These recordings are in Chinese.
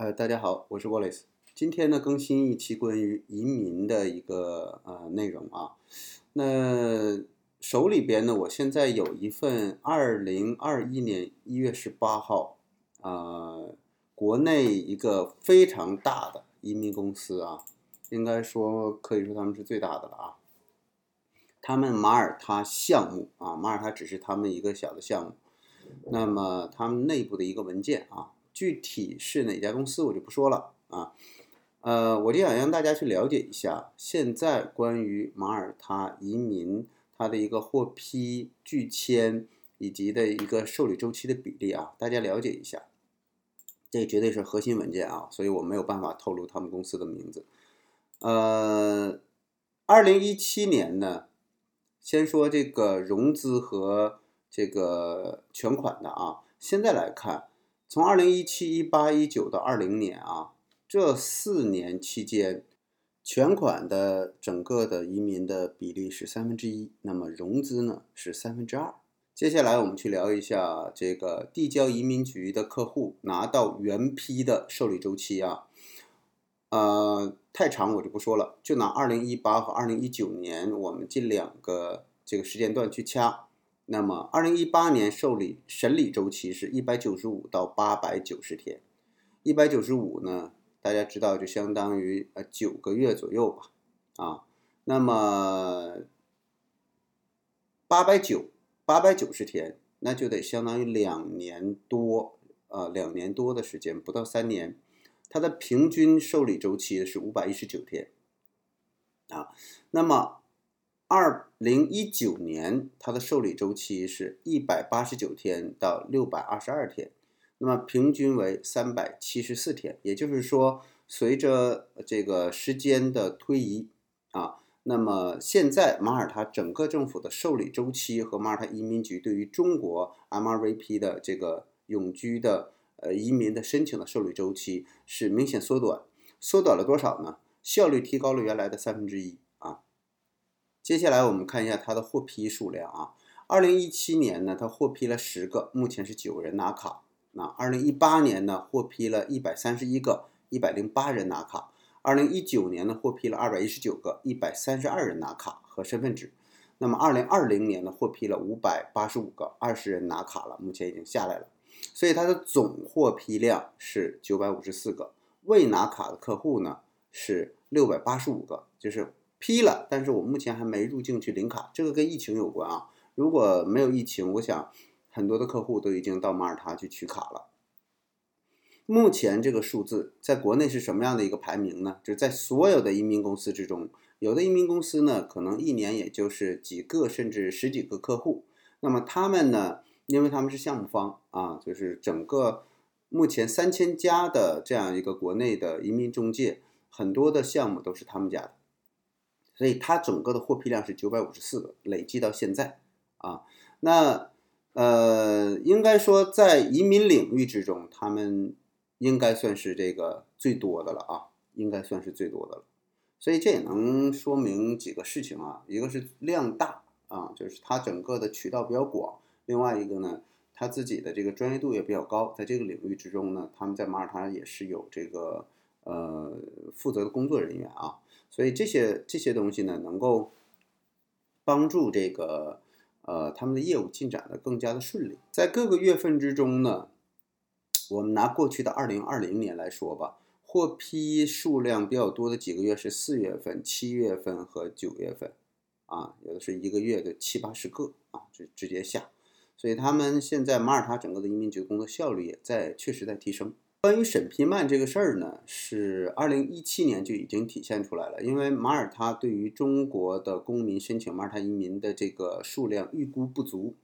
呃，大家好，我是 Wallace。今天呢，更新一期关于移民的一个呃内容啊。那手里边呢，我现在有一份二零二一年一月十八号，呃，国内一个非常大的移民公司啊，应该说可以说他们是最大的了啊。他们马耳他项目啊，马耳他只是他们一个小的项目。那么他们内部的一个文件啊。具体是哪家公司我就不说了啊，呃，我就想让大家去了解一下现在关于马耳他移民它的一个获批拒签以及的一个受理周期的比例啊，大家了解一下，这绝对是核心文件啊，所以我没有办法透露他们公司的名字。呃，二零一七年呢，先说这个融资和这个全款的啊，现在来看。从二零一七、一八、一九到二零年啊，这四年期间，全款的整个的移民的比例是三分之一，那么融资呢是三分之二。接下来我们去聊一下这个递交移民局的客户拿到原批的受理周期啊，呃，太长我就不说了，就拿二零一八和二零一九年我们这两个这个时间段去掐。那么，二零一八年受理审理周期是一百九十五到八百九十天，一百九十五呢，大家知道就相当于呃九个月左右吧，啊，那么八百九八百九十天，那就得相当于两年多，呃，两年多的时间，不到三年，它的平均受理周期是五百一十九天，啊，那么。二零一九年，它的受理周期是一百八十九天到六百二十二天，那么平均为三百七十四天。也就是说，随着这个时间的推移啊，那么现在马耳他整个政府的受理周期和马耳他移民局对于中国 MRVP 的这个永居的呃移民的申请的受理周期是明显缩短，缩短了多少呢？效率提高了原来的三分之一。接下来我们看一下它的获批数量啊，二零一七年呢，它获批了十个，目前是九人拿卡。那二零一八年呢，获批了一百三十一个，一百零八人拿卡。二零一九年呢，获批了二百一十九个，一百三十二人拿卡和身份证。那么二零二零年呢，获批了五百八十五个，二十人拿卡了，目前已经下来了。所以它的总获批量是九百五十四个，未拿卡的客户呢是六百八十五个，就是。批了，但是我目前还没入境去领卡，这个跟疫情有关啊。如果没有疫情，我想很多的客户都已经到马耳他去取卡了。目前这个数字在国内是什么样的一个排名呢？就是在所有的移民公司之中，有的移民公司呢，可能一年也就是几个甚至十几个客户。那么他们呢，因为他们是项目方啊，就是整个目前三千家的这样一个国内的移民中介，很多的项目都是他们家的。所以它整个的获批量是九百五十四个，累计到现在啊，那呃，应该说在移民领域之中，他们应该算是这个最多的了啊，应该算是最多的了。所以这也能说明几个事情啊，一个是量大啊，就是它整个的渠道比较广；另外一个呢，他自己的这个专业度也比较高，在这个领域之中呢，他们在马耳他也是有这个呃负责的工作人员啊。所以这些这些东西呢，能够帮助这个呃他们的业务进展的更加的顺利。在各个月份之中呢，我们拿过去的二零二零年来说吧，获批数量比较多的几个月是四月份、七月份和九月份，啊，有的是一个月的七八十个啊，就直接下。所以他们现在马耳他整个的移民局工作效率也在确实在提升。关于审批慢这个事儿呢，是二零一七年就已经体现出来了。因为马耳他对于中国的公民申请马耳他移民的这个数量预估不足，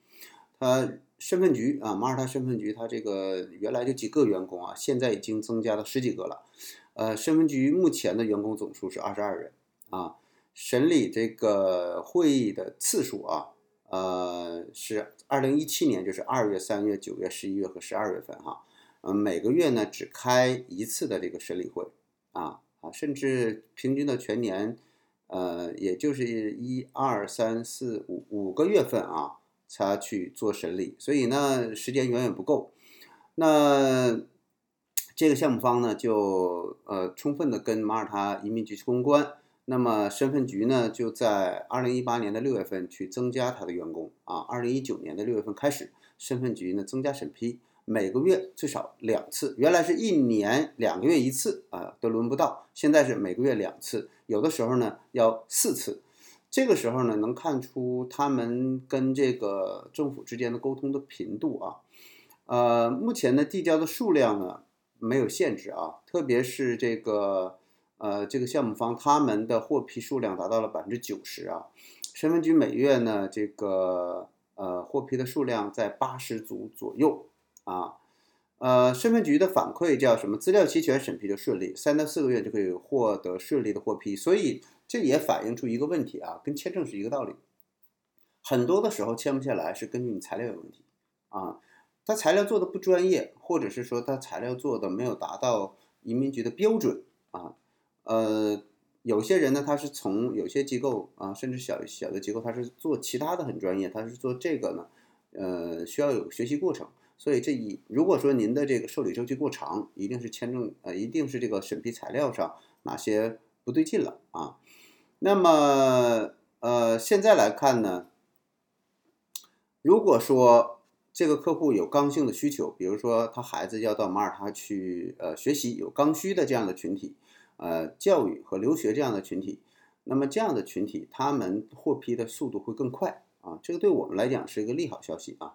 他身份局啊，马耳他身份局，他这个原来就几个员工啊，现在已经增加到十几个了。呃，身份局目前的员工总数是二十二人啊，审理这个会议的次数啊，呃，是二零一七年就是二月、三月、九月、十一月和十二月份哈。嗯，每个月呢只开一次的这个审理会，啊啊，甚至平均的全年，呃，也就是一二三四五五个月份啊，才去做审理，所以呢，时间远远不够。那这个项目方呢就呃充分的跟马耳他移民局去公关。那么身份局呢，就在二零一八年的六月份去增加他的员工啊。二零一九年的六月份开始，身份局呢增加审批，每个月最少两次。原来是一年两个月一次啊，都轮不到。现在是每个月两次，有的时候呢要四次。这个时候呢，能看出他们跟这个政府之间的沟通的频度啊。呃，目前呢递交的数量呢没有限制啊，特别是这个。呃，这个项目方他们的获批数量达到了百分之九十啊，身份局每月呢，这个呃获批的数量在八十组左右啊，呃，身份局的反馈叫什么？资料齐全，审批就顺利，三到四个月就可以获得顺利的获批，所以这也反映出一个问题啊，跟签证是一个道理，很多的时候签不下来是根据你材料有问题啊，他材料做的不专业，或者是说他材料做的没有达到移民局的标准啊。呃，有些人呢，他是从有些机构啊，甚至小小的机构，他是做其他的很专业，他是做这个呢，呃，需要有学习过程。所以这一如果说您的这个受理周期过长，一定是签证呃，一定是这个审批材料上哪些不对劲了啊。那么呃，现在来看呢，如果说这个客户有刚性的需求，比如说他孩子要到马耳他去呃学习，有刚需的这样的群体。呃，教育和留学这样的群体，那么这样的群体，他们获批的速度会更快啊，这个对我们来讲是一个利好消息啊。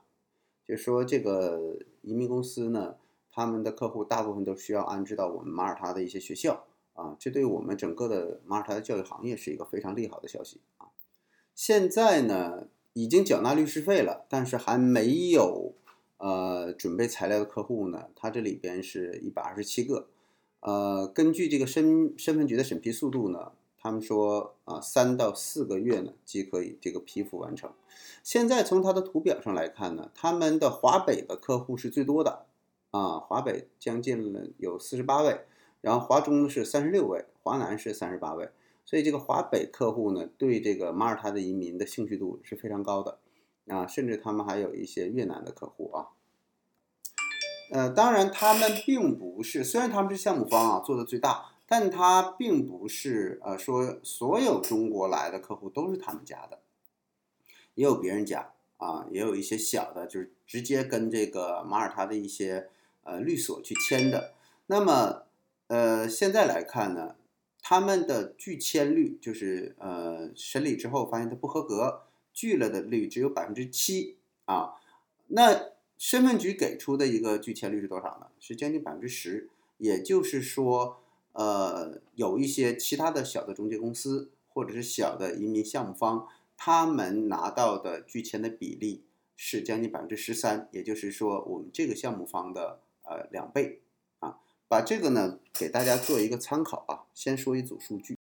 就说，这个移民公司呢，他们的客户大部分都需要安置到我们马耳他的一些学校啊，这对我们整个的马耳他的教育行业是一个非常利好的消息啊。现在呢，已经缴纳律师费了，但是还没有呃准备材料的客户呢，他这里边是一百二十七个。呃，根据这个身身份局的审批速度呢，他们说啊，三到四个月呢即可以这个批复完成。现在从它的图表上来看呢，他们的华北的客户是最多的啊，华北将近了有四十八位，然后华中是三十六位，华南是三十八位，所以这个华北客户呢，对这个马耳他的移民的兴趣度是非常高的啊，甚至他们还有一些越南的客户啊。呃，当然，他们并不是，虽然他们是项目方啊，做的最大，但他并不是呃说所有中国来的客户都是他们家的，也有别人家啊，也有一些小的，就是直接跟这个马耳他的一些呃律所去签的。那么呃现在来看呢，他们的拒签率就是呃审理之后发现他不合格拒了的率只有百分之七啊，那。身份局给出的一个拒签率是多少呢？是将近百分之十，也就是说，呃，有一些其他的小的中介公司或者是小的移民项目方，他们拿到的拒签的比例是将近百分之十三，也就是说，我们这个项目方的呃两倍啊。把这个呢给大家做一个参考啊，先说一组数据。